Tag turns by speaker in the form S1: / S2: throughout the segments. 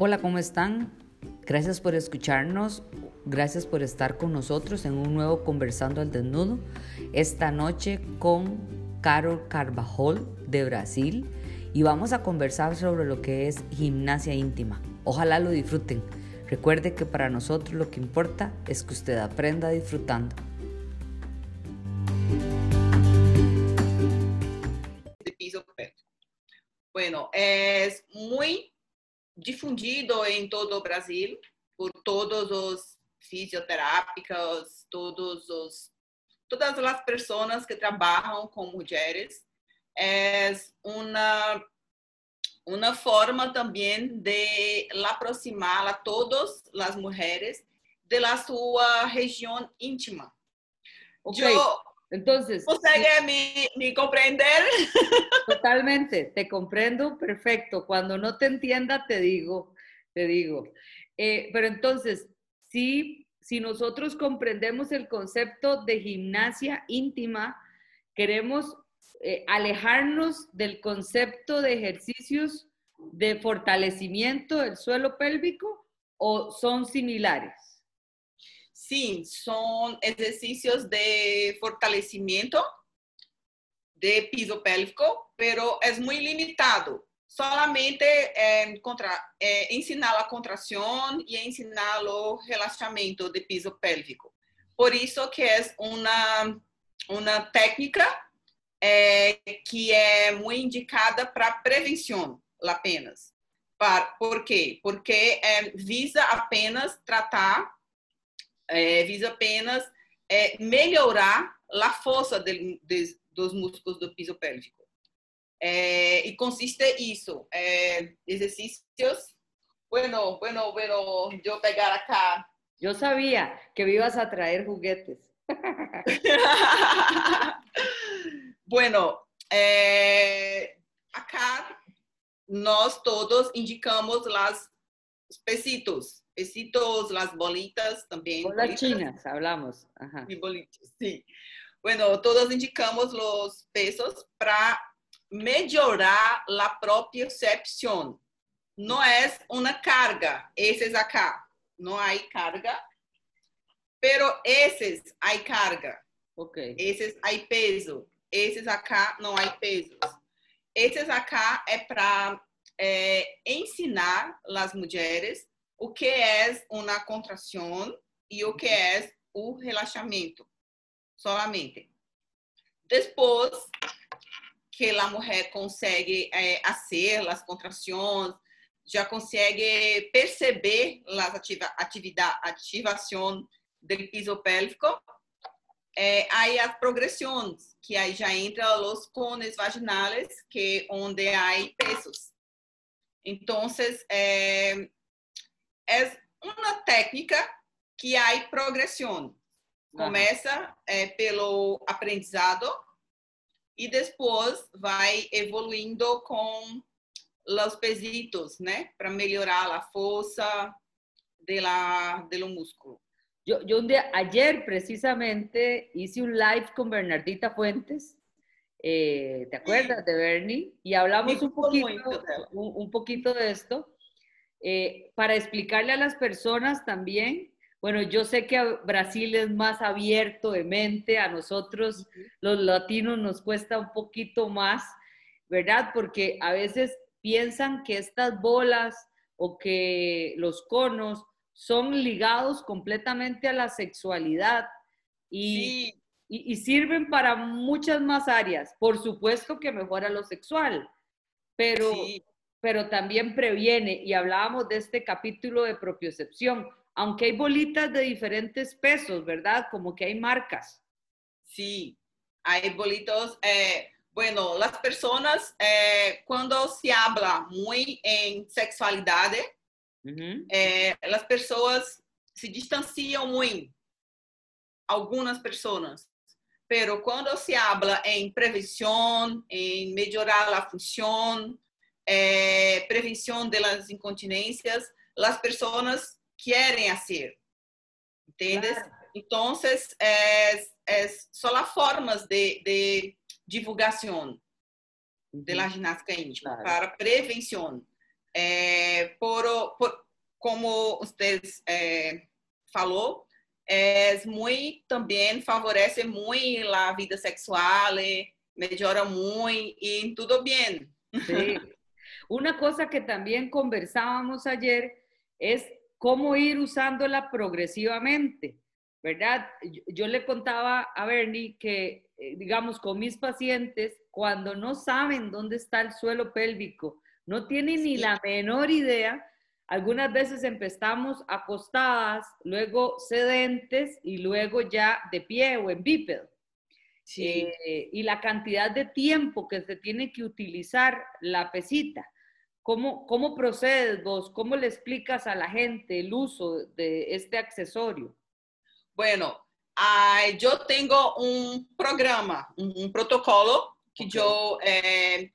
S1: Hola, ¿cómo están? Gracias por escucharnos, gracias por estar con nosotros en un nuevo Conversando al Desnudo. Esta noche con Carol Carvajal de Brasil y vamos a conversar sobre lo que es gimnasia íntima. Ojalá lo disfruten. Recuerde que para nosotros lo que importa es que usted aprenda disfrutando.
S2: Difundido em todo o Brasil por todos os fisioterápicos, todos os todas as pessoas que trabalham com mulheres. É uma uma forma também de aproximar a todas as mulheres de la sua região íntima.
S1: Okay. Yo, Entonces,
S2: ¿Consegue me, me comprender?
S1: Totalmente, te comprendo perfecto. Cuando no te entienda, te digo, te digo. Eh, pero entonces, sí, si nosotros comprendemos el concepto de gimnasia íntima, queremos eh, alejarnos del concepto de ejercicios de fortalecimiento del suelo pélvico o son similares?
S2: Sim, são exercícios de fortalecimento de piso pélvico, pero é muito limitado. Solamente eh, contra, ensinar a contração e ensinar o relaxamento de piso pélvico. Por isso que é uma, uma técnica eh, que é muito indicada para prevenção apenas. Por quê? Porque visa apenas tratar é, visa apenas é, melhorar a força de, de, dos músculos do piso pélvico. É, e consiste isso, é, exercícios. Bueno, bueno, bueno, eu pegar acá.
S1: Eu sabia que me ibas a trazer juguetes.
S2: bueno, é, acá nós todos indicamos os pesitos, Besitos, las bolitas también.
S1: Bolas chinas, hablamos.
S2: Ajá. Y bolitas, sí. Bueno, todos indicamos los pesos para melhorar la propiocepción. No es una carga, ese es acá. No hay carga, pero ese hay carga.
S1: Ok.
S2: Ese hay peso. Esse acá não há pesos. Esses acá é para é, ensinar as mulheres o que é uma contração e o que é o relaxamento, solamente. Depois que a mulher consegue é, fazer as contrações, já consegue perceber as atividade, ativação do piso pélvico, é, aí as progressões, que aí já entra os cones vaginais, que onde há pesos. Então, é, é uma técnica que há progressão. Começa é, pelo aprendizado e depois vai evoluindo com os pesitos, né? Para melhorar a força de la, do músculo.
S1: Yo, yo un día, ayer precisamente hice un live con Bernardita Fuentes, eh, ¿te acuerdas de Bernie? Y hablamos un poquito, un, un poquito de esto. Eh, para explicarle a las personas también, bueno, yo sé que Brasil es más abierto de mente, a nosotros los latinos nos cuesta un poquito más, ¿verdad? Porque a veces piensan que estas bolas o que los conos son ligados completamente a la sexualidad y, y, sirven para muchas más áreas. Por supuesto que mejora lo sexual, pero pero también previene. Y hablábamos de este capítulo de propiocepción, aunque hay bolitas de diferentes pesos, ¿verdad? Como que hay marcas.
S2: Sí, hay bolitos. Eh, bueno, las personas, eh, cuando se habla muy en sexualidad, eh, las personas se distanciam muito, algumas pessoas. Pero quando se habla em prevenção, em melhorar a função, eh, prevenção das incontinências, as pessoas querem fazer, ¿entiendes? Claro. Então, é, é só as formas de, de divulgação da ginástica íntima claro. para prevenção. É, por, por, como vocês é, falou, é muito também favorece muito a vida sexual, melhora muito e tudo bem.
S1: Sí. Una cosa que también conversábamos ayer es cómo ir usándola progresivamente, ¿verdad? Yo, le contaba a Bernie que, eh, digamos, con mis pacientes, cuando no saben dónde está el suelo pélvico, no tienen ni la menor idea, algunas veces empezamos acostadas, luego sedentes y luego ya de pie o en bípedo. Eh, y la cantidad de tiempo que se tiene que utilizar la pesita. ¿Cómo, ¿Cómo procedes vos? ¿Cómo le explicas a la gente el uso de este accesorio?
S2: Bueno, yo tengo un programa, un, protocolo que yo, eh,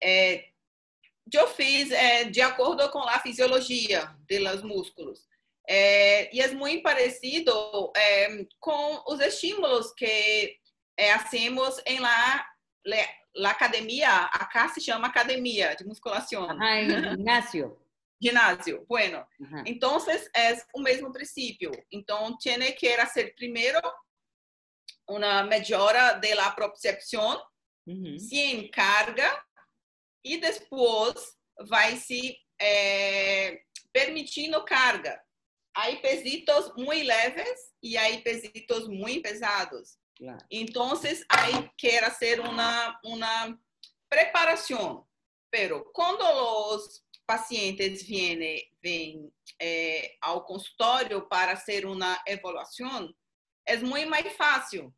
S2: eh, yo fiz de acuerdo con la fisiología de los músculos. y es muy parecido con los estímulos que hacemos en la la academia, acá se llama academia de musculación.
S1: Ah, en gimnasio.
S2: Ginásio, bueno. Uhum. Então, é o mesmo princípio. Então, tiene que hacer primeiro uma melhora de la percepção uhum. sem carga e depois vai se é, permitindo carga. Há pesitos muito leves e há pesitos muito pesados. Claro. Entonces hay que hacer una, una preparación. Pero cuando los pacientes vienen, ven, eh, ao consultório para hacer una evaluación, es muy más fácil.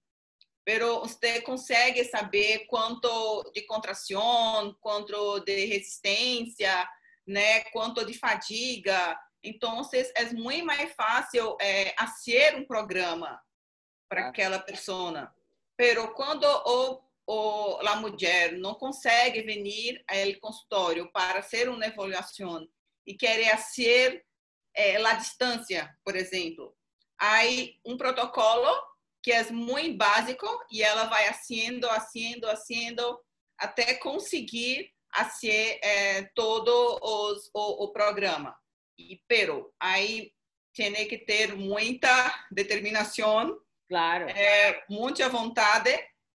S2: Pero usted consegue saber quanto de contração, quanto de resistência, né, quanto de fadiga. Então, é muito mais fácil é, fazer um programa para aquela pessoa. Pero quando o, o, a mulher não consegue vir ao consultório para fazer uma avaliação e querer ser eh, a distância, por exemplo, há um protocolo que é muito básico e ela vai haciendo, haciendo, haciendo até conseguir fazer eh, todo os, o, o programa. E pero aí tem que ter muita determinação
S1: Claro.
S2: É, muita vontade.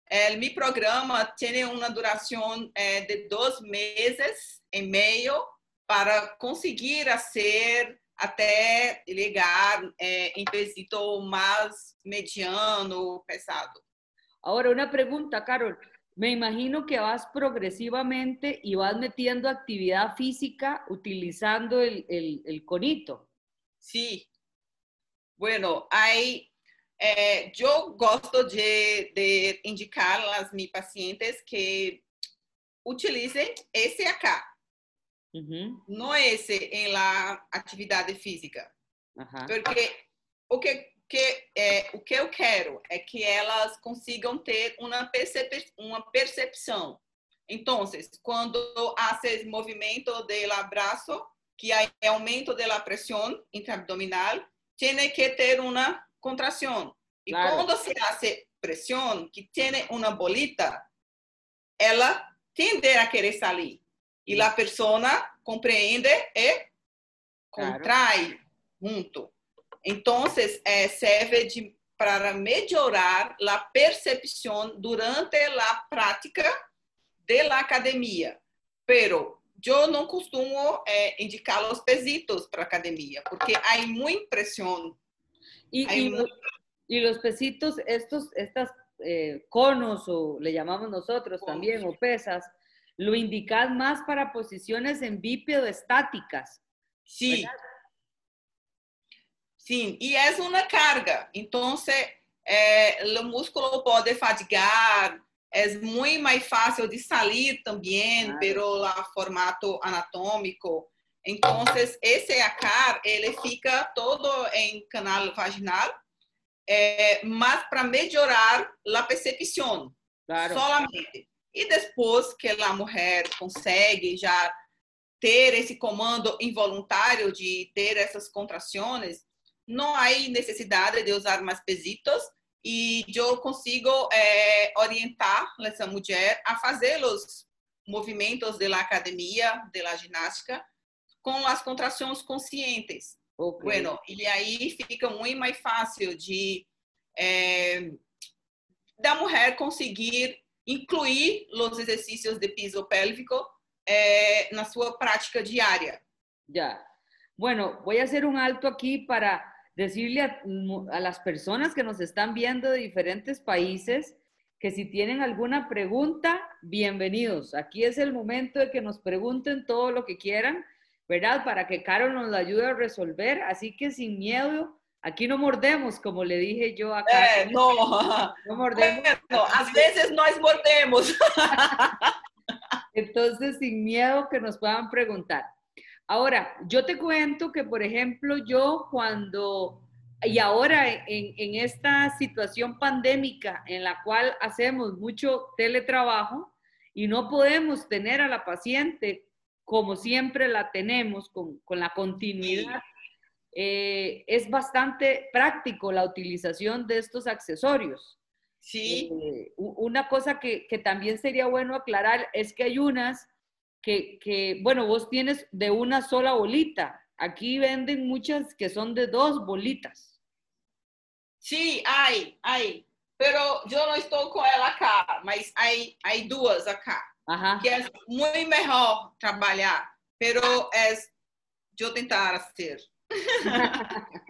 S2: É, meu programa tem uma duração é, de dois meses e meio para conseguir fazer até chegar em pesito mais mediano, pesado.
S1: Agora, uma pergunta, Carol. Me imagino que vas progresivamente y vas metiendo actividad física utilizando el, el, el conito.
S2: Sí. Bueno, hay é, eu gosto de, de indicar às minhas pacientes que utilizem esse aqui, uhum. não esse em la atividade física. Uhum. Porque o que, que, é, o que eu quero é que elas consigam ter uma, percep uma percepção. Então, quando haces movimento do abraço, que há aumento da pressão intraabdominal, tem que ter uma contracción. Y claro. cuando se hace presión, que tiene una bolita, ela tiende a querer salir. Y la persona comprende y contrae claro. junto. Entonces, eh, serve de, para melhorar a percepção durante a prática da academia. Pero eu não costumo eh, indicar os pesitos para academia, porque há muita pressão
S1: y, y, los pesitos, estos, estas eh, conos, o le llamamos nosotros también, o pesas, lo indicas más para posiciones en bípedo estáticas.
S2: Sí. Sí, y es una carga. Entonces, eh, músculo puede fatigar, es muy más fácil de salir también, claro. pero el formato anatómico. Então, esse acar, ele fica todo em canal vaginal, é, mas para melhorar a percepção, claro. solamente. E depois que a mulher consegue já ter esse comando involuntário de ter essas contrações, não há necessidade de usar mais pesitos e eu consigo é, orientar essa mulher a fazê-los movimentos da academia, da ginástica, com as contrações conscientes. Okay. Bueno, e aí fica muito mais fácil de é, da mulher conseguir incluir os exercícios de piso pélvico eh, na sua prática diária.
S1: Ya. Bueno, voy a hacer un alto aquí para decirle a, a, las personas que nos están viendo de diferentes países que si tienen alguna pregunta, bienvenidos. Aquí es el momento de que nos pregunten todo lo que quieran, ¿verdad? Para que Carol nos la ayude a resolver. Así que sin miedo, Aquí no mordemos, como le dije yo acá.
S2: Eh, no, no mordemos. Bueno, a veces nos mordemos.
S1: Entonces, sin miedo que nos puedan preguntar. Ahora, yo te cuento que, por ejemplo, yo cuando, y ahora en, en esta situación pandémica en la cual hacemos mucho teletrabajo y no podemos tener a la paciente como siempre la tenemos, con, con la continuidad. Eh, es bastante práctico la utilización de estos accesorios.
S2: Sí.
S1: Eh, una cosa que, que, también sería bueno aclarar es que hay unas que, que, bueno, vos tienes de una sola bolita. Aquí venden muchas que son de dos bolitas.
S2: Sí, hay, hay. Pero yo no estoy con ela acá, mas hay, hay duas acá.
S1: Ajá.
S2: Que es muy mejor trabajar, pero es yo tentar hacer.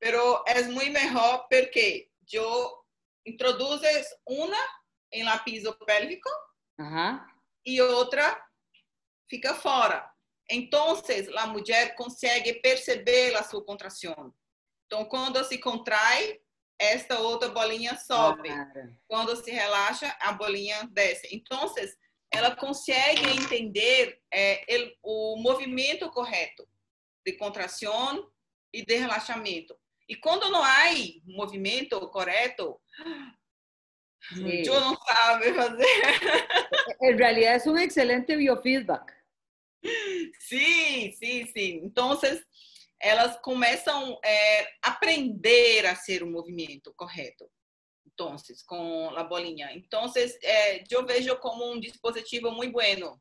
S2: Pero es muy mejor porque yo introduces una en la piso pélvico
S1: Ajá.
S2: y otra fica fora. Entonces, la mujer consegue perceber a sua contração. Então, quando se contrai, esta outra bolinha sobe. Claro. Quando se relaxa, a bolinha desce. Então, ela consegue entender é, o movimento correto de contração e de relaxamento. E quando não há movimento correto, sí. eu não sabe fazer.
S1: Em realidade, é um excelente biofeedback.
S2: Sim, sim, sim. Então, elas começam a é, aprender a ser o movimento correto. Então, com a bolinha. Então, é, eu vejo como um dispositivo muito bueno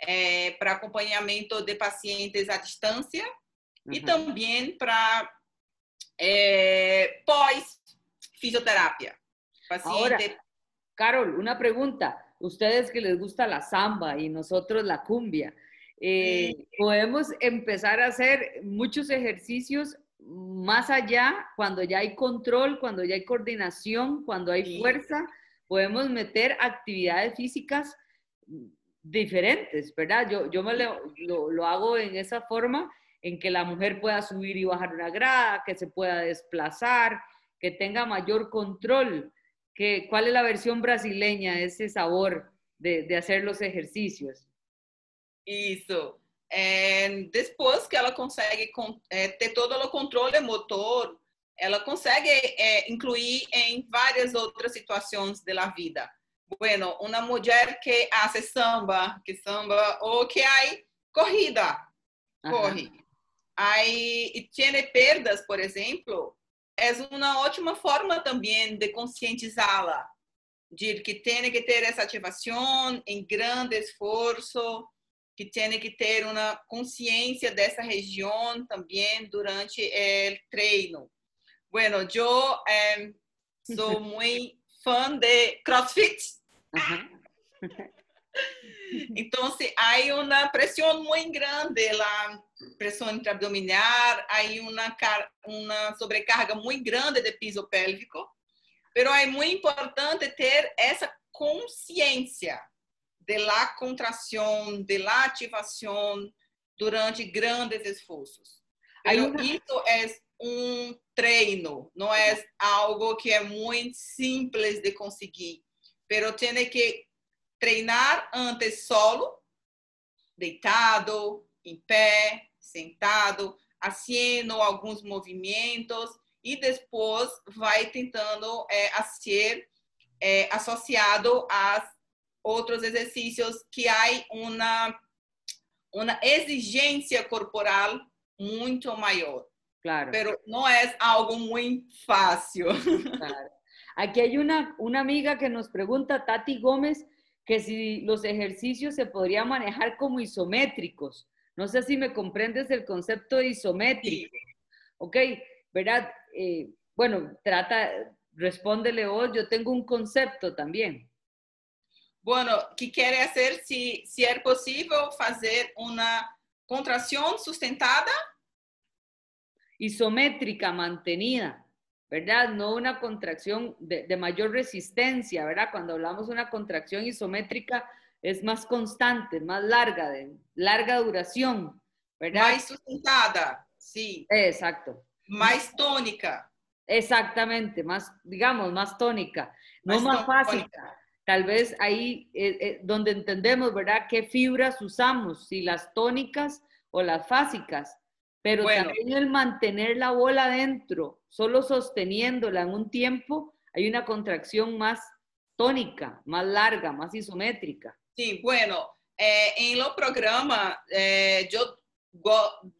S2: é, para acompanhamento de pacientes à distância uhum. e também para é, pós-fisioterapia.
S1: Paciente... Ahora, Carol, una pregunta. Ustedes que les gusta la samba y nosotros la cumbia, eh, sí. podemos empezar a hacer muchos ejercicios más allá, cuando ya hay control, cuando ya hay coordinación, cuando hay sí. fuerza, podemos meter actividades físicas diferentes, ¿verdad? Yo, yo me lo, lo, lo, hago en esa forma en que la mujer pueda subir y bajar una grada, que se pueda desplazar, que tenga mayor control. Que, ¿Cuál es la versión brasileña de ese sabor de, de hacer los ejercicios?
S2: Isso. É, depois que ela consegue é, ter todo o controle motor, ela consegue é, incluir em várias outras situações da vida. bueno, una mujer que hace samba, que samba, o que hay corrida, corre. Aí, e tiene perdas, por exemplo, é uma ótima forma também de conscientizá-la, de que tem que ter essa ativação em grande esforço, que tem que ter uma consciência dessa região também durante o treino. Bueno, eu eh, sou muito fã de CrossFit. Entonces hay una presión muy grande, la presión intraabdominal, hay una, una sobrecarga muy grande de piso pélvico, pero é muito importante ter essa consciência de la contração, de la ativação durante grandes esforços. Pero isso é um treino, não é algo que é muito simples de conseguir pero tiene que treinar antes solo, deitado, em pé, sentado, haciendo alguns movimentos e depois vai tentando é, a ser é, associado a outros exercícios que há uma uma exigência corporal muito maior.
S1: Claro.
S2: Pero não é algo muito fácil.
S1: Claro. Aquí hay una, una amiga que nos pregunta, Tati Gómez, que si los ejercicios se podrían manejar como isométricos. No sé si me comprendes el concepto de isométrico. Ok, ¿verdad? Eh, bueno, trata, respóndele vos, yo tengo un concepto también.
S2: Bueno, ¿qué quiere hacer si, si es posible hacer una contracción sustentada?
S1: Isométrica, mantenida. ¿verdad? No una contracción de, mayor resistencia, ¿verdad? Cuando hablamos de una contracción isométrica es más constante, más larga, de larga duración, ¿verdad?
S2: Más sustentada, sí.
S1: Exacto.
S2: Más tónica.
S1: Exactamente, más, digamos, más tónica, no más, fácil. Tal vez ahí eh, eh, donde entendemos, ¿verdad? ¿Qué fibras usamos? Si las tónicas o las fásicas. Pero también el mantener la bola dentro, solo sosteniéndola en un tiempo, hay una contracción más tónica, más larga, más isométrica.
S2: Sí, bueno, eh, en lo programa, eh, yo,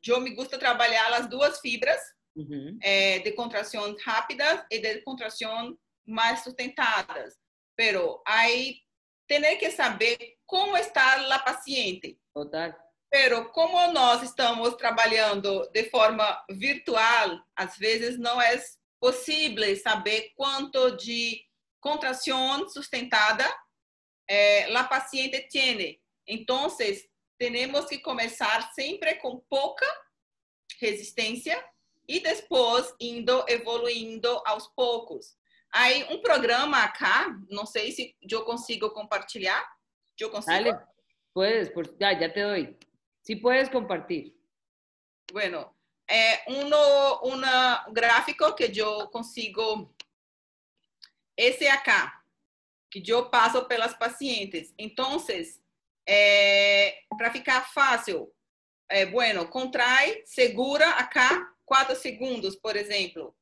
S2: yo me gusta trabajar las dos fibras de contracción rápidas y de contracción más sustentadas. Pero hay tener que saber cómo está la paciente.
S1: Total.
S2: Pero como nós estamos trabalhando de forma virtual, às vezes não é possível saber quanto de contração sustentada eh, a paciente tem. Então, temos que começar sempre com pouca resistência e depois indo evoluindo aos poucos. Aí um programa acá, não sei se eu consigo compartilhar. Eu consigo.
S1: Dale, puedes, por, ya, ya te doy. Si puedes compartir.
S2: Bueno, uno, un gráfico que yo consigo, ese acá, que yo paso pelas pacientes. Entonces, eh, para ficar fácil, eh, bueno, contrai, segura acá cuatro segundos, por ejemplo.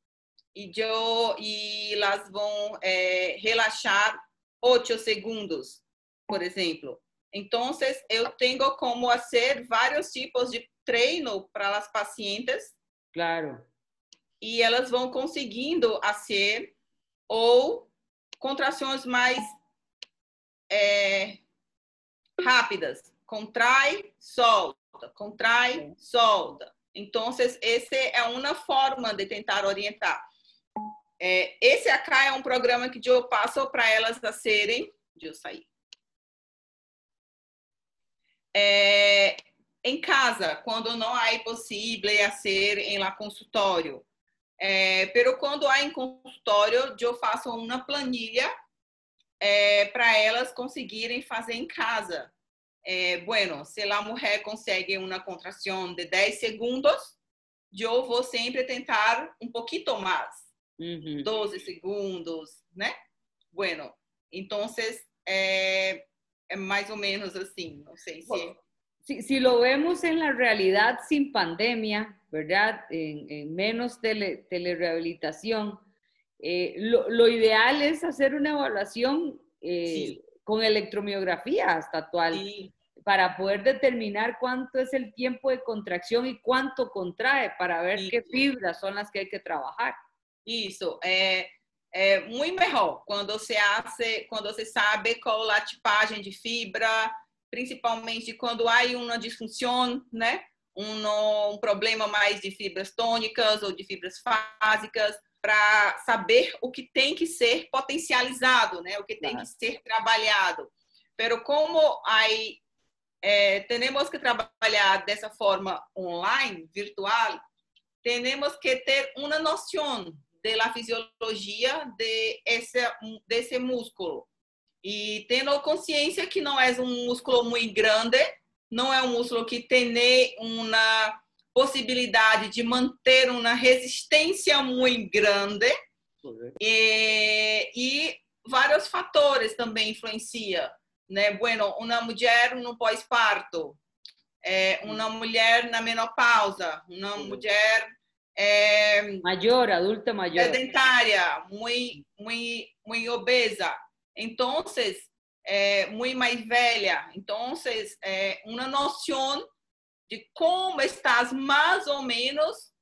S2: Y yo, y las vão eh, relaxar ocho segundos, por ejemplo. Então, eu tenho como fazer vários tipos de treino para as pacientes.
S1: Claro.
S2: E elas vão conseguindo fazer ou contrações mais é, rápidas. Contrai, solta, contrai, solta. Então, essa é uma forma de tentar orientar. É, esse acá é um programa que eu passo para elas serem. Deixa eu sair é, em casa, quando não é possível fazer em lá consultório. É, pero quando há em consultório, eu faço uma planilha é, para elas conseguirem fazer em casa. É, bueno, se a mulher consegue uma contração de 10 segundos, eu vou sempre tentar um pouquinho mais, uhum. 12 segundos, né? Bueno, então, é, más o menos así, no sé
S1: si... si... lo vemos en la realidad sin pandemia, ¿verdad? En, menos tele, telerehabilitación, eh, lo, ideal es hacer una evaluación eh, con electromiografía hasta actual para poder determinar cuánto es el tiempo de contracción y cuánto contrae para ver qué fibras son las que hay que trabajar.
S2: Eso. Eh, é muito melhor quando você hace, quando você sabe qual a tipagem de fibra, principalmente quando há uma disfunção, né? Um, um problema mais de fibras tônicas ou de fibras fásicas, para saber o que tem que ser potencializado, né? O que tem que ser trabalhado. Pero como aí é, temos que trabalhar dessa forma online, virtual, temos que ter uma noção de la fisiologia de esse, desse músculo. E tendo consciência que não é um músculo muito grande, não é um músculo que tem uma possibilidade de manter uma resistência muito grande. E, e vários fatores também influenciam. Né? Bueno, uma mulher no pós-parto, é, uma mulher na menopausa, uma mulher
S1: eh, mayor, adulta mayor.
S2: Sedentaria, muy, muy, muy obesa. Entonces, eh, muy más velha. Entonces, eh, una noción de cómo estás más o menos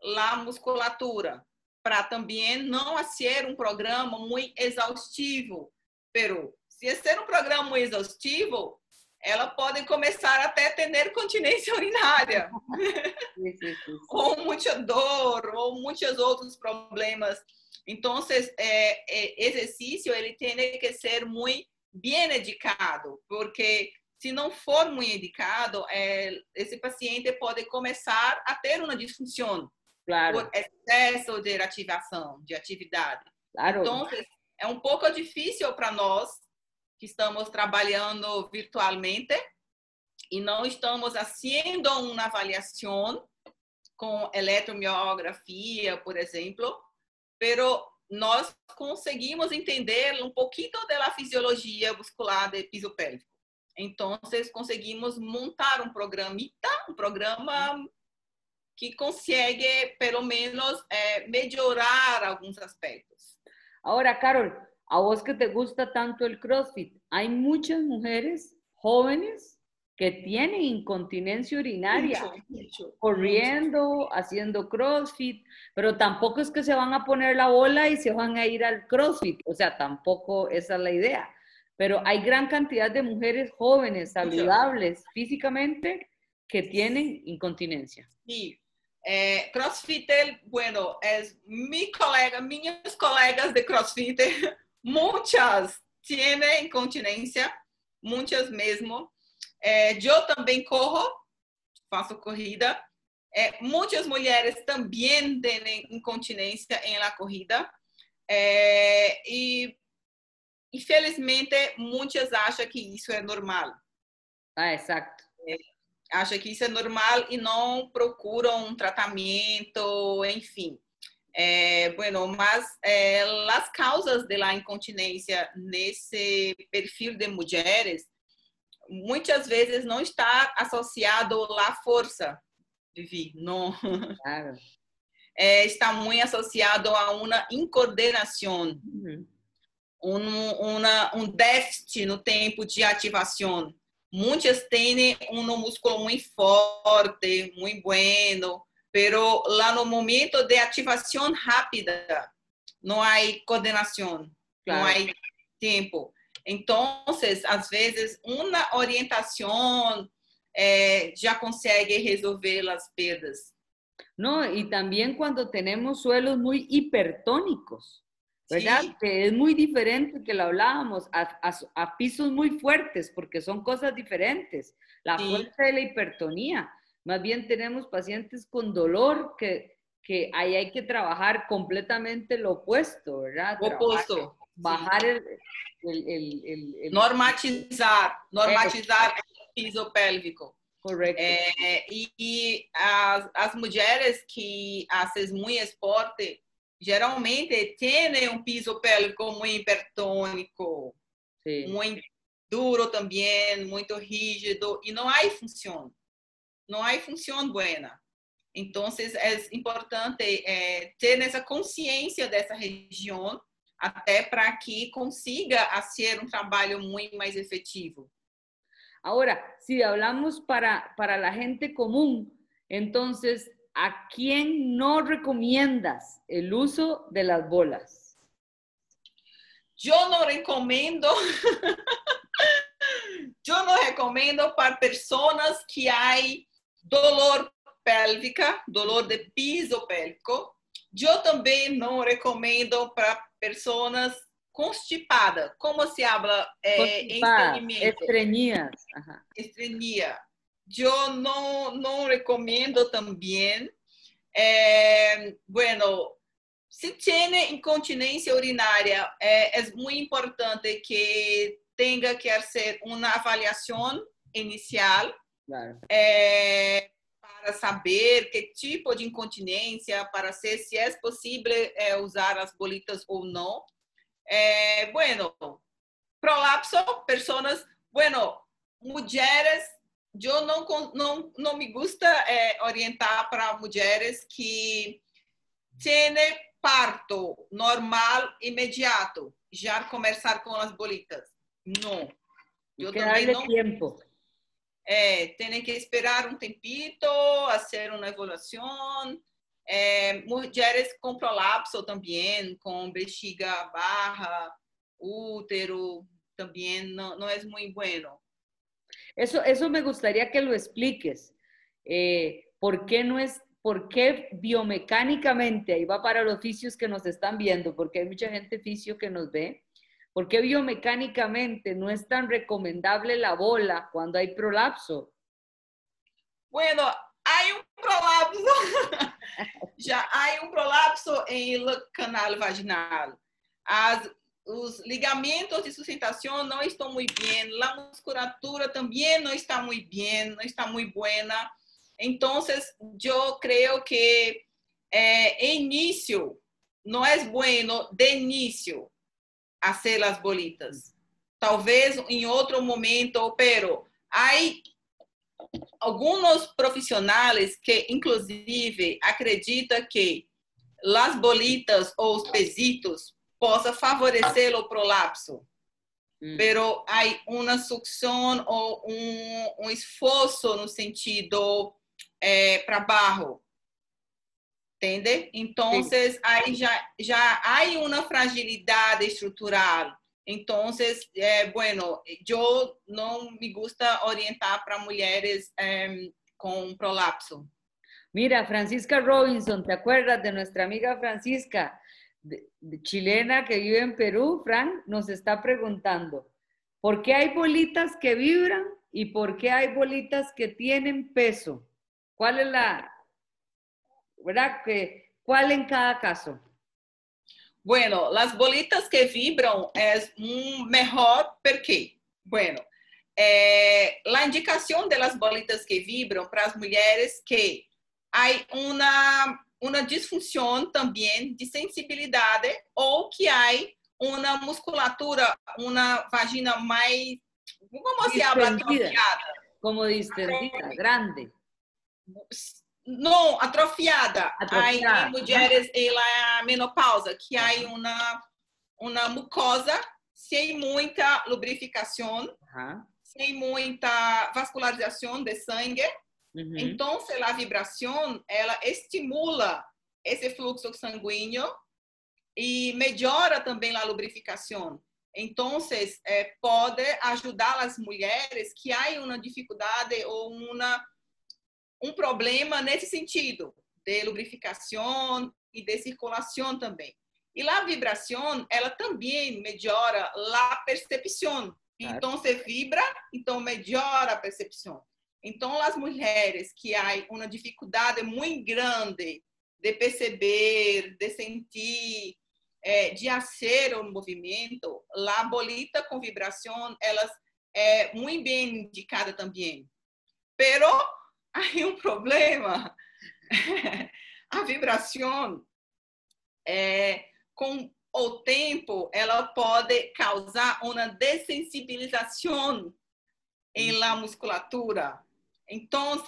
S2: la musculatura, para também não ser um programa muito exaustivo, pero se ser um programa muito exaustivo, ela pode começar até a ter continência urinária, ou muita dor, ou muitos outros problemas. Então, é, exercício ele tem que ser muito bem indicado, porque se não for muito indicado, é, esse paciente pode começar a ter uma disfunção claro. por excesso de ativação, de atividade. Claro. Então, é um pouco difícil para nós que estamos trabalhando virtualmente e não estamos fazendo uma avaliação com eletromiografia, por exemplo, pero nós conseguimos entender um pouquinho da fisiologia muscular do piso pélvico. Então, conseguimos montar um programita, um programa que consegue, pelo menos, é, melhorar alguns aspectos.
S1: Agora, Carol, a vos que te gusta tanto el CrossFit, hay muchas mujeres jóvenes que tienen incontinencia urinaria, corriendo, haciendo CrossFit, pero tampoco es que se van a poner la bola y se van a ir al CrossFit, o sea, tampoco esa es la idea. Pero hay gran cantidad de mujeres jóvenes, saludables físicamente, que tienen incontinencia.
S2: Sí. Eh, CrossFit, bueno, es mi colega, mis colegas de CrossFit, muchas tienen incontinencia, muchas mesmo. Eh, yo también corro, faço corrida. Eh, muchas mujeres también tienen incontinencia en la corrida. y infelizmente, muitas acham que isso é normal.
S1: Ah, exato.
S2: É, acham que isso é normal e não procuram um tratamento, enfim. É, bueno, mas é, as causas da incontinência nesse perfil de mulheres muitas vezes não está associado à força, Vivi, não. Claro. É, está muito associado a uma incoordenação. Uhum um, uma, um déficit no tempo de ativação. Muitas têm um músculo muito forte, muito bueno, pero lá no momento de ativação rápida, não há coordenação, claro. não há tempo. Então, às vezes, uma orientação eh, já consegue resolver as perdas.
S1: No, y también cuando tenemos suelos muy hipertónicos. ¿verdad? Que es muy diferente que lo hablábamos, a, pisos muy fuertes, porque son cosas diferentes. La fuerza de la hipertonía. Más bien tenemos pacientes con dolor que, que ahí hay que trabajar completamente lo opuesto, ¿verdad?
S2: Opuesto.
S1: Bajar el, el,
S2: el, Normatizar, normatizar el piso pélvico.
S1: Correcto.
S2: y, y as, as mulheres que hacen muy esporte, geralmente tem um piso pélvico muito hipertônico, Sim. muito duro também, muito rígido, e não há função. Não há função buena. Então, é importante é, ter essa consciência dessa região, até para que consiga fazer um trabalho muito mais efetivo.
S1: Agora, se falamos para, para a gente comum, então ¿a quién no recomiendas el uso de las bolas?
S2: Yo no recomiendo, yo no recomiendo para personas que hay dolor pélvica, dolor de piso pélvico. Eu também não recomendo para pessoas constipadas. Como se habla
S1: eh, em estreñimiento? Estreñias.
S2: Estreñia yo no, no recomiendo también. Eh, bueno, si tiene incontinencia urinaria, eh, es muy importante que tenga que hacer una avaliación inicial claro. eh, para saber qué tipo de incontinencia, para saber si es posible eh, usar las bolitas o no. Eh, bueno, prolapso, personas, bueno, mujeres eu não, não, não me gusta é, orientar para mulheres que têm parto normal imediato, já começar com as bolitas. Não.
S1: Eu também não. Tempo.
S2: É, tem que esperar um tempito, fazer uma evolução. É, mulheres com prolapso também, com bexiga barra, útero, también no, no es muy bueno.
S1: Eso, eso me gustaría que lo expliques. Eh, ¿Por qué no es, por qué biomecánicamente, ahí va para los fisios que nos están viendo, porque hay mucha gente fisio que nos ve, ¿por qué biomecánicamente no es tan recomendable la bola cuando hay prolapso?
S2: Bueno, hay un prolapso, ya hay un prolapso en el canal vaginal. As, os ligamentos de sustentação não estão muito bem, a musculatura também não está muito bem, não está muito buena. Então, eu creio que eh, início não é bueno de início hacer as bolitas. Talvez em outro momento, pero há alguns profissionais que, inclusive, acreditam que as bolitas ou os pesitos possa favorecer o prolapso. Hum. Pero há uma sucção ou um, um esforço no sentido é, para barro. Entende? Então, aí já, já há uma fragilidade estrutural. Então, é, bueno, eu não me gusta orientar para mulheres é, com prolapso.
S1: Mira, Francisca Robinson, ¿te acuerdas de nuestra amiga Francisca? chilena que vive en Perú, Frank, nos está preguntando, ¿por qué hay bolitas que vibran y por qué hay bolitas que tienen peso? ¿Cuál es la, verdad? Que, ¿Cuál en cada caso?
S2: Bueno, las bolitas que vibran es mejor porque, bueno, eh, la indicación de las bolitas que vibram para as mulheres que hay una uma disfunção também de sensibilidade ou que há uma musculatura, uma vagina mais, como se habla.
S1: Como distendida, grande.
S2: Não, atrofiada. atrofiada. Há mulheres em la menopausa que há uma, uma mucosa sem muita lubrificação, uhum. sem muita vascularização de sangue Uhum. Então, a vibração, ela estimula esse fluxo sanguíneo e melhora também a lubrificação. Então, é, pode ajudar as mulheres que há uma dificuldade ou uma, um problema nesse sentido, de lubrificação e de circulação também. E a vibração, ela também melhora a percepção. Então, você vibra, então melhora a percepção. Então, as mulheres que há uma dificuldade muito grande de perceber, de sentir, é, de fazer o movimento, a bolita com vibração, elas é muito bem indicada também. Pero há um problema. a vibração, é, com o tempo, ela pode causar uma dessensibilização em la musculatura. Então,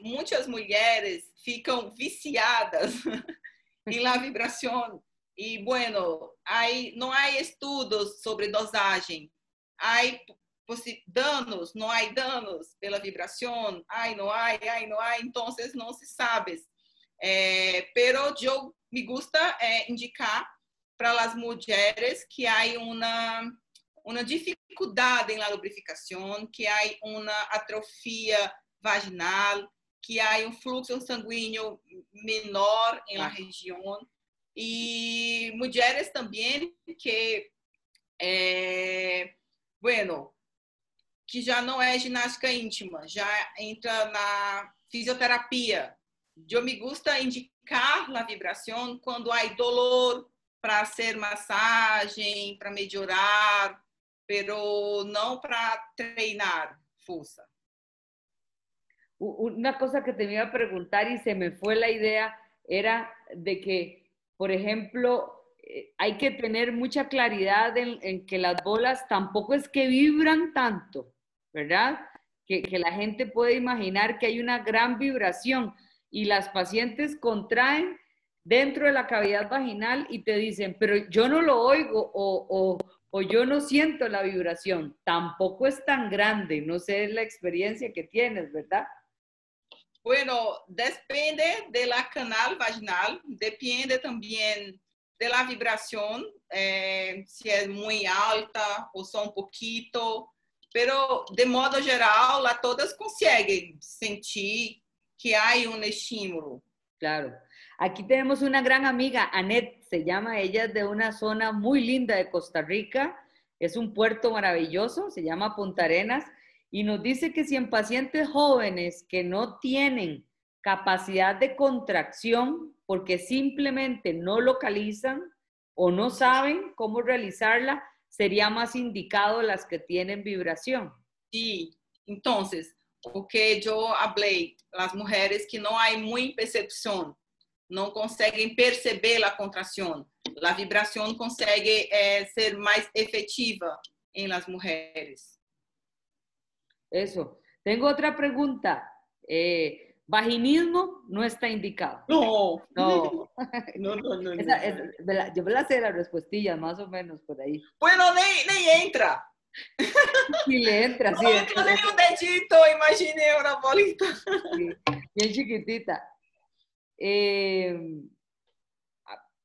S2: muitas mulheres ficam viciadas em la vibração. E, bueno, aí não há estudos sobre dosagem. Há danos, não há danos pela vibração. Ai, não há, ai, não há. Então, não se sabe. É, pero eu me gusta é, indicar para as mulheres que há uma uma dificuldade na lubrificação, que há uma atrofia vaginal, que há um fluxo sanguíneo menor em la região e mulheres também que é, bueno, que já não é ginástica íntima, já entra na fisioterapia. Eu me gusta indicar a vibração quando há dolor para ser massagem, para melhorar, pero não para treinar força.
S1: Una cosa que te iba a preguntar y se me fue la idea era de que, por ejemplo, eh, hay que tener mucha claridad en, que las bolas tampoco es que vibran tanto, ¿verdad? Que, que, la gente puede imaginar que hay una gran vibración y las pacientes contraen dentro de la cavidad vaginal y te dicen, pero yo no lo oigo o, o, o yo no siento la vibración. Tampoco es tan grande, no sé la experiencia que tienes, ¿verdad?
S2: Bueno, depende de la canal vaginal, depende también de la vibración, eh, si es muy alta o só um pouquito, pero de modo geral, lá todas conseguem sentir que há um estímulo.
S1: Claro. Aquí tenemos una gran amiga, Annette, se llama ella, es de una zona muy linda de Costa Rica. Es un puerto maravilloso, se llama Punta Arenas, y nos dice que si en pacientes jóvenes que no tienen capacidad de contracción porque simplemente no localizan o no saben cómo realizarla, sería más indicado las que tienen vibración.
S2: Sí, entonces, o que yo hablé, las mujeres que no hay muy percepción, no conseguem perceber a contração. A vibração consegue eh, ser mais efetiva em las mulheres.
S1: Isso. Tenho outra pergunta. Eh, vaginismo no está indicado.
S2: No.
S1: No.
S2: no, no, no,
S1: Esa, es, yo me la sé la respuestilla, más o menos por ahí.
S2: Bueno, nem entra.
S1: Sí le entra, sí.
S2: No entra nem un dedito, imagine una bolita.
S1: Sí, bien chiquitita. Eh,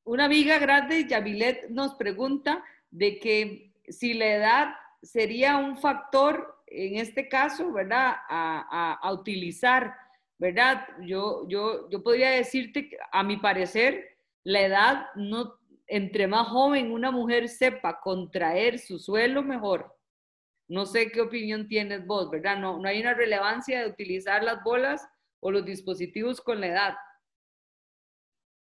S1: una amiga grande, Yavilet, nos pregunta de que si la edad sería un factor en este caso, ¿verdad? A, a, a utilizar ¿verdad? Yo, yo, yo podría decirte que, a mi parecer, la edad, no, entre más joven una mujer sepa contraer su suelo, mejor. No sé qué opinión tienes vos, ¿verdad? No, no hay una relevancia de utilizar las bolas o los dispositivos con la edad.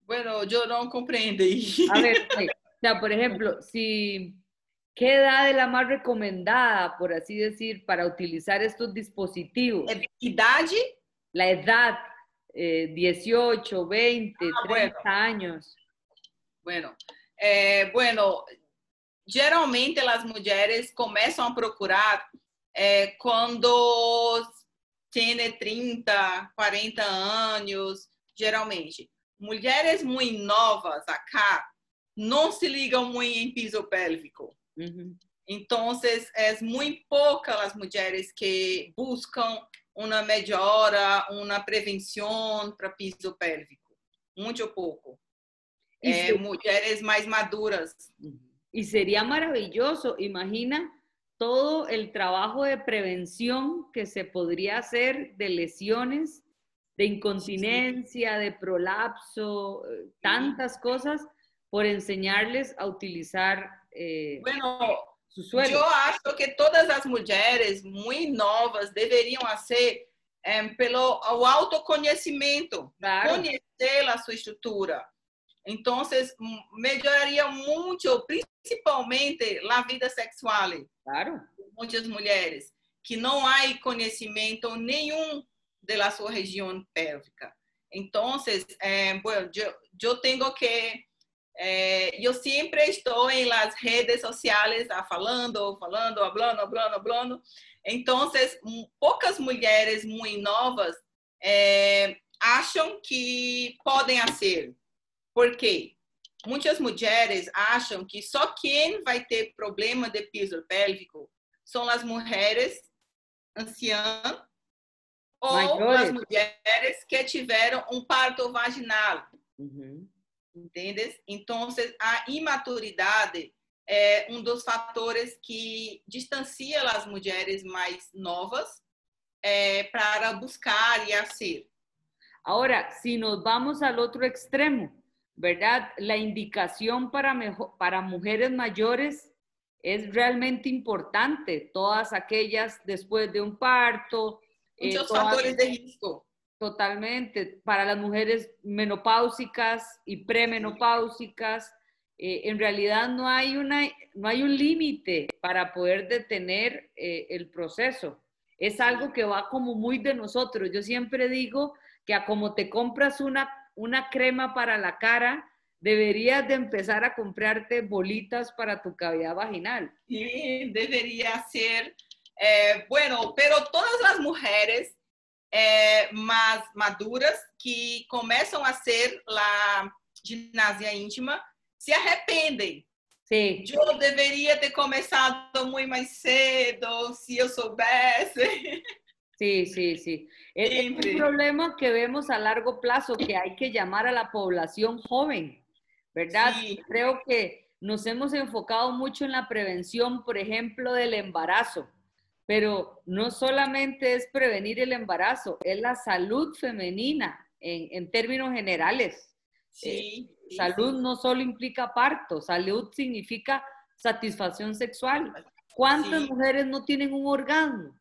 S2: Bueno, yo no comprendo.
S1: A ver, o sea, por ejemplo, si, ¿qué edad es la más recomendada, por así decir, para utilizar estos dispositivos?
S2: ¿Edad?
S1: La edad, eh, 18, 20, ah, 30 bueno. años.
S2: Bueno, eh, bueno, geralmente as mulheres começam a procurar é, quando tem 30, 40 anos, geralmente. Mulheres muito novas acá não se ligam muito em piso pélvico. Uhum. Então, é muito poucas as mulheres que buscam uma melhora, uma prevenção para piso pélvico. Muito pouco. É, se... mulheres mais maduras.
S1: E seria maravilhoso, imagina todo el trabajo de prevención que se podría hacer de lesiones, de incontinencia, de prolapso, tantas cosas por enseñarles a utilizar
S2: eh, bueno, Eu acho que todas as mulheres muito novas deveriam ser é, pelo o autoconhecimento, claro. conhecer a sua estrutura. Então, melhoraria muito, principalmente a vida sexual.
S1: Claro.
S2: Muitas mulheres que não há conhecimento nenhum da sua região pélvica. Então, é, bueno, eu, eu tenho que Eh, yo siempre estoy en las redes sociales ah, falando, falando, hablando, hablando, hablando. Entonces, poucas mulheres muito novas é, acham que podem fazer. Por quê? Muitas mulheres acham que só quem vai ter problema de piso pélvico são as mulheres anciãs ou as mulheres que tiveram um parto vaginal. Uhum. Entendes? Então, a imaturidade é um dos fatores que distancia as mulheres mais novas para buscar e ser.
S1: Agora, se nos vamos ao outro extremo, ¿verdad? La indicación para, para mujeres mayores es realmente importante. Todas aquellas después de un parto.
S2: Muchos eh, factores de risco.
S1: Totalmente. Para las mujeres menopáusicas y premenopáusicas, eh, en realidad no hay, una, no hay un límite para poder detener eh, el proceso. Es algo que va como muy de nosotros. Yo siempre digo que a como te compras una, una crema para la cara, deberías de empezar a comprarte bolitas para tu cavidad vaginal.
S2: Sí, debería ser. Eh, bueno, pero todas las mujeres é, mais maduras que começam a ser lá ginásio íntima se arrependem.
S1: Sim.
S2: Eu deveria ter começado muito mais cedo, se eu soubesse.
S1: Sí, sí, sí. Es, un problema que vemos a largo plazo, que hay que llamar a la población joven, ¿verdad? Creo que nos hemos enfocado mucho en la prevención, por ejemplo, del embarazo, pero no solamente es prevenir el embarazo, es la salud femenina en, términos generales. Sí, eh, salud no solo implica parto, salud significa satisfacción sexual. ¿Cuántas mujeres no tienen un orgasmo?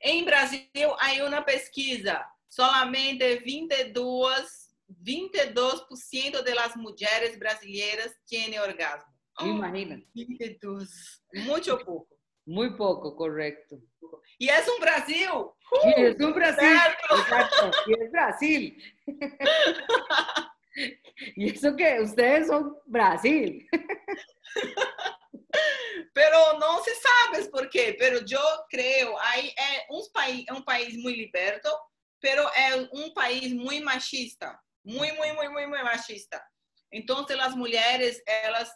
S2: En Brasil hay una pesquisa, solamente 22 22% de las mujeres brasileiras tienen orgasmo.
S1: Imagina.
S2: 22. Muito pouco.
S1: Muy poco, correcto.
S2: Y es un Brasil.
S1: Uh, y es un Brasil. Exacto. Y es Brasil. y eso que ustedes son Brasil.
S2: Pero no se sabe por qué, pero yo creo, hay es un país, un país muy liberto, pero es un país muy machista. muy, muy, muy, muy, muy machista. Entonces las mujeres, elas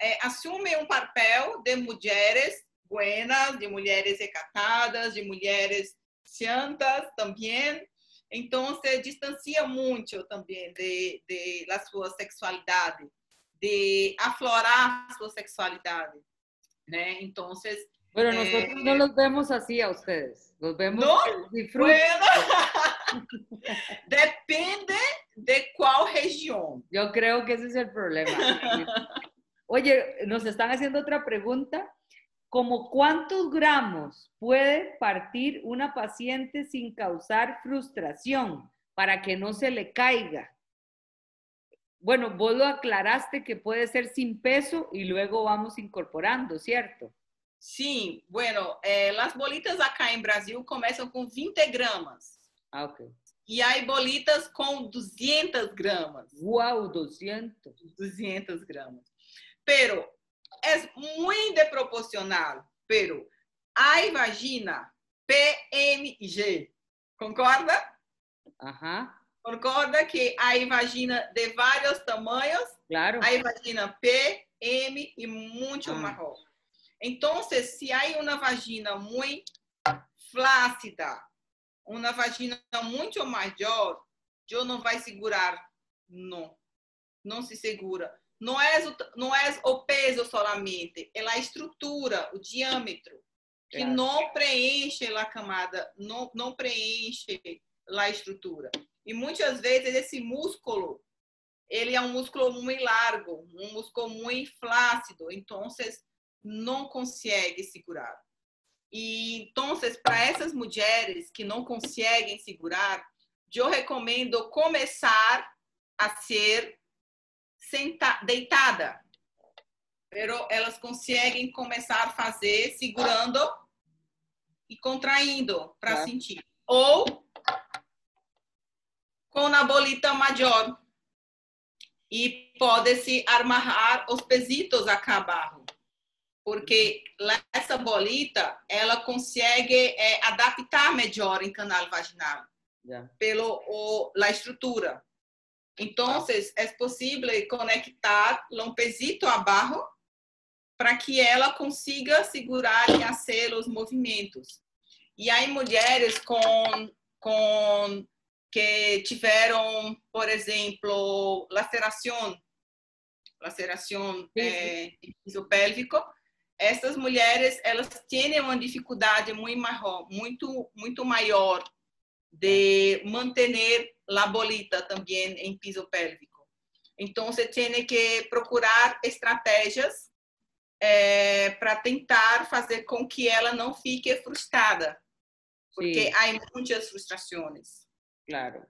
S2: é, assumem um papel de mulheres buenas, de mulheres recatadas, de mulheres santas também. Então, se distancia muito também de, de la sua sexualidade, de aflorar sua sexualidade, né? Então,
S1: Pero nosotros eh, no los vemos así a ustedes, los vemos
S2: no, bueno, depende de cuál región.
S1: Yo creo que ese es el problema. Oye, nos están haciendo otra pregunta. ¿Como cuántos gramos puede partir una paciente sin causar frustración para que no se le caiga? Bueno, vos lo aclaraste que puede ser sin peso y luego vamos incorporando, ¿cierto?
S2: Sim, bueno, é, as bolitas acá em Brasil começam com 20 gramas.
S1: Ah, ok.
S2: E aí bolitas com 200 gramas.
S1: Uau, 200.
S2: 200 gramas. Pero é muito proporcional, pero a vagina PMG. Concorda?
S1: Aham.
S2: Concorda que a vagina de vários tamanhos?
S1: Claro.
S2: A vagina P, M e muito ah. maior. Entonces, si hay una vagina muy flácida, uma vagina muito maior, eu não vai segurar, não, não se segura. Não é, não é o peso solamente, é a estrutura, o diâmetro, que claro. não preenche a camada, não, não preenche a estrutura. E muitas vezes esse músculo, ele é um músculo muito largo, um músculo muito flácido, então não consegue segurar. E então, para essas mulheres que não conseguem segurar, eu recomendo começar a ser senta, deitada. Pero elas conseguem começar a fazer segurando e contraindo para é. sentir. Ou com a bolita maior. E pode-se amarrar os pesitos a cabarro porque essa bolita ela consegue é, adaptar melhor em canal vaginal yeah. pelo o, a estrutura. Então, é possível conectar um pesito abaixo para que ela consiga segurar e fazer os movimentos. E aí mulheres com com que tiveram, por exemplo, laceração, laceração é, pélvico, essas mulheres elas têm uma dificuldade muito maior, muito muito maior de manter a bolita também em piso pélvico. Então, você tem que procurar estratégias é, para tentar fazer com que ela não fique frustrada, porque há muitas frustrações.
S1: Claro.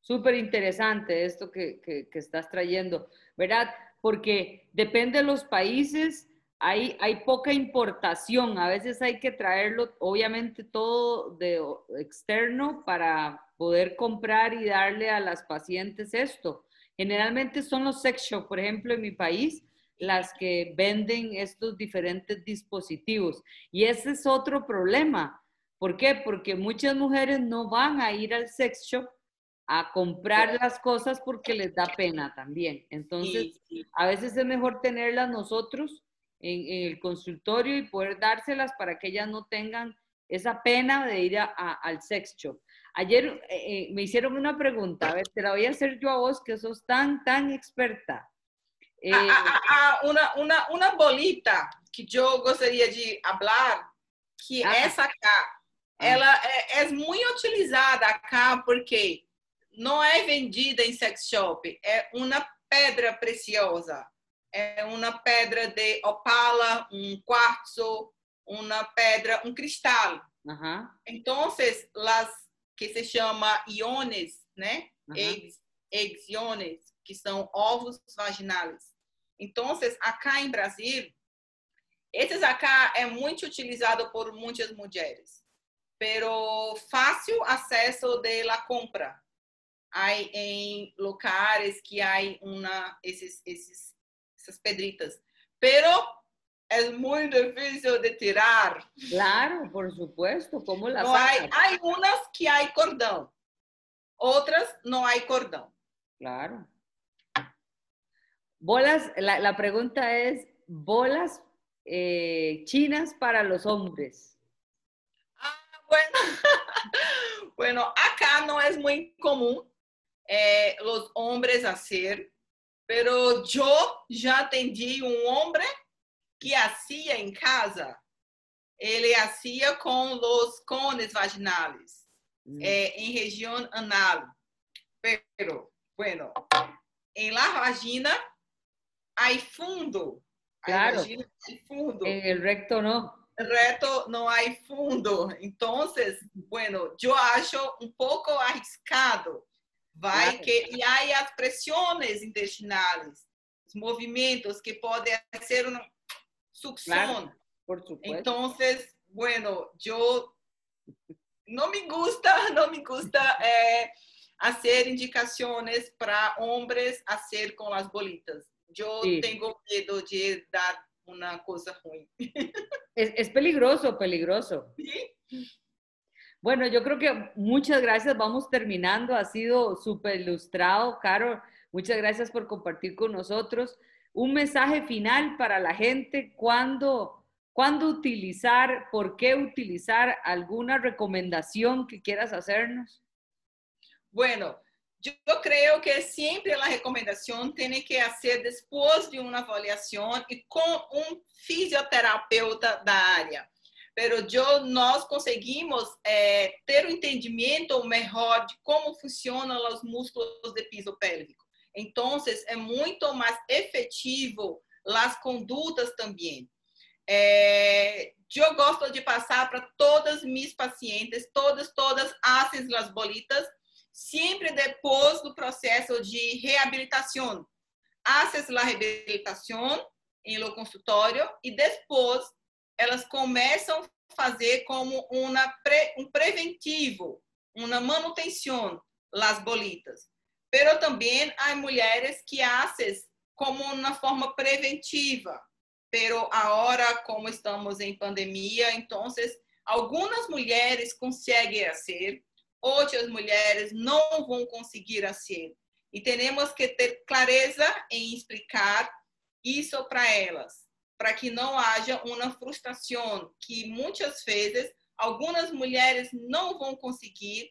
S1: Súper interesante esto que, que, que estás trayendo, ¿verdad? Porque depende de los países, hay, poca importación, a veces hay que traerlo, obviamente todo de externo para poder comprar y darle a las pacientes esto. Generalmente son los sex shop, por ejemplo, en mi país, las que venden estos diferentes dispositivos. Y ese es otro problema. ¿Por qué? Porque muchas mujeres no van a ir al sex shop a comprar las cosas porque les da pena también. Entonces, a veces es mejor tenerlas nosotros en, el consultorio y poder dárselas para que ellas no tengan esa pena de ir a, al sex shop. Ayer eh, eh, me hicieron una pregunta, a ver, te la voy a hacer yo a vos, que sos tan, tan experta.
S2: Eh, ah, ah, ah, una, una, una bolita que yo gostaria de hablar, que ah. essa cá, ela é, é muito utilizada acá porque não é vendida em sex shop, é uma pedra preciosa, é uma pedra de opala, um quartzo, uma pedra, um cristal.
S1: Uhum.
S2: Então, las que se chama iones, né? Uhum. Eggs, eggs iones, que são ovos vaginais. Então, acá em Brasil, esses acá é muito utilizado por muitas mulheres, pero fácil acesso de la compra. Há em locais que há uma esses, esses essas pedritas, pero é muito difícil de tirar.
S1: Claro, por supuesto, como las
S2: no hay, hay unas que hay cordão, outras não há cordão.
S1: Claro. Bolas, la, la pregunta es, bolas eh, chinas para los hombres.
S2: Ah, bueno. bueno, acá no es muy común eh, los hombres hacer, pero yo ya atendí un hombre que hacía en casa. Ele hacía con los cones vaginales mm. eh, en región anal. Pero, bueno, en la vagina hay fundo.
S1: Claro. Hay fundo. En el recto no.
S2: Reto não há fundo. Então, bueno, eu acho um pouco arriscado. Vai que e aí as pressões intestinais, os movimentos que podem ser uma sucção. Claro. Então, bueno, eu não me gusta, não me gusta é, fazer indicações para homens a ser com as bolitas. yo tengo miedo de dar una cosa ruim.
S1: Es, peligroso, peligroso. Bueno, yo creo que muchas gracias. Vamos terminando. Ha sido súper ilustrado, Caro. Muchas gracias por compartir con nosotros. Un mensaje final para la gente. ¿Cuándo, ¿Cuándo utilizar? ¿Por qué utilizar? ¿Alguna recomendación que quieras hacernos?
S2: Bueno, Eu creio que sempre a recomendação tem que ser depois de uma avaliação e com um fisioterapeuta da área. Pero eu, nós conseguimos é, ter um entendimento melhor de como funcionam os músculos de piso pélvico. Então, é muito mais efetivo as condutas também. É, eu gosto de passar para todas minhas pacientes, todas, todas, hacen as bolitas sempre depois do processo de reabilitação. Haces a reabilitação em lo consultório e depois elas começam a fazer como pre, um preventivo, uma manutenção las bolitas. Pero também há mulheres que haces como uma forma preventiva. Pero agora, como estamos em pandemia, então algumas mulheres conseguem fazer outras mulheres não vão conseguir ser. E temos que ter clareza em explicar isso para elas, para que não haja uma frustração, que muitas vezes algumas mulheres não vão conseguir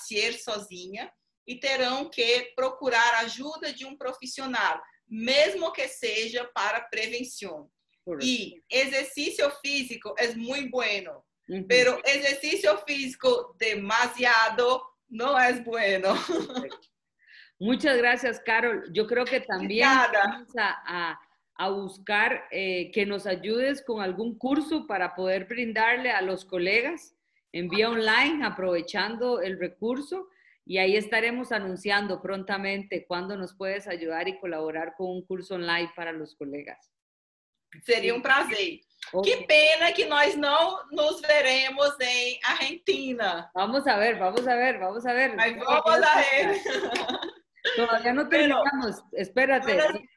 S2: ser sozinha e terão que procurar ajuda de um profissional, mesmo que seja para prevenção. E exercício físico é muito bueno. Pero ejercicio físico demasiado no es bueno.
S1: Muchas gracias, Carol. Yo creo que también vamos a, a, buscar eh, que nos ayudes con algún curso para poder brindarle a los colegas en vía online, aprovechando el recurso. Y ahí estaremos anunciando prontamente cuándo nos puedes ayudar y colaborar con un curso online para los colegas.
S2: Seria um prazer. Okay. Que pena que nós não nos veremos em Argentina.
S1: Vamos a ver, vamos a ver, vamos a ver.
S2: Mas vamos a ver.
S1: Todavía no terminamos. Pero, Espérate.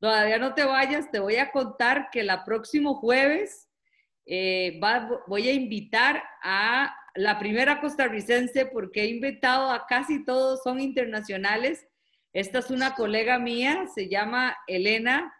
S1: Todavía no te vayas. Te voy a contar que el próximo jueves eh, voy a invitar a la primera costarricense porque he invitado a casi todos, son internacionales. Esta es una colega mía, se llama Elena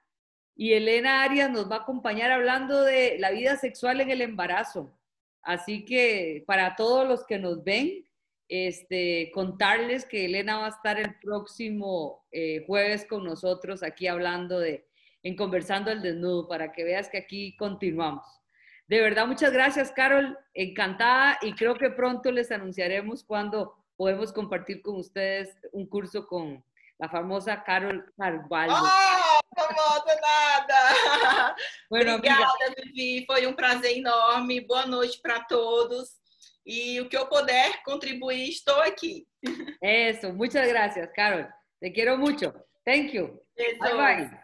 S1: y Elena Arias nos va a acompañar hablando de la vida sexual en el embarazo. Así que para todos los que nos ven, este, contarles que Elena va a estar el próximo eh, jueves con nosotros aquí hablando de, en Conversando el Desnudo, para que veas que aquí continuamos. De verdad, muchas gracias, Carol. Encantada y creo que pronto les anunciaremos cuando podemos compartir con ustedes un curso con la famosa Carol Carvalho.
S2: Oh, famosa nada! Bueno, Obrigada, Vivi. Foi um prazer enorme. Boa noite para todos. E o que eu puder contribuir, estou aqui.
S1: Eso, muchas gracias, Carol. Te quiero mucho. Thank you.
S2: Bye bye.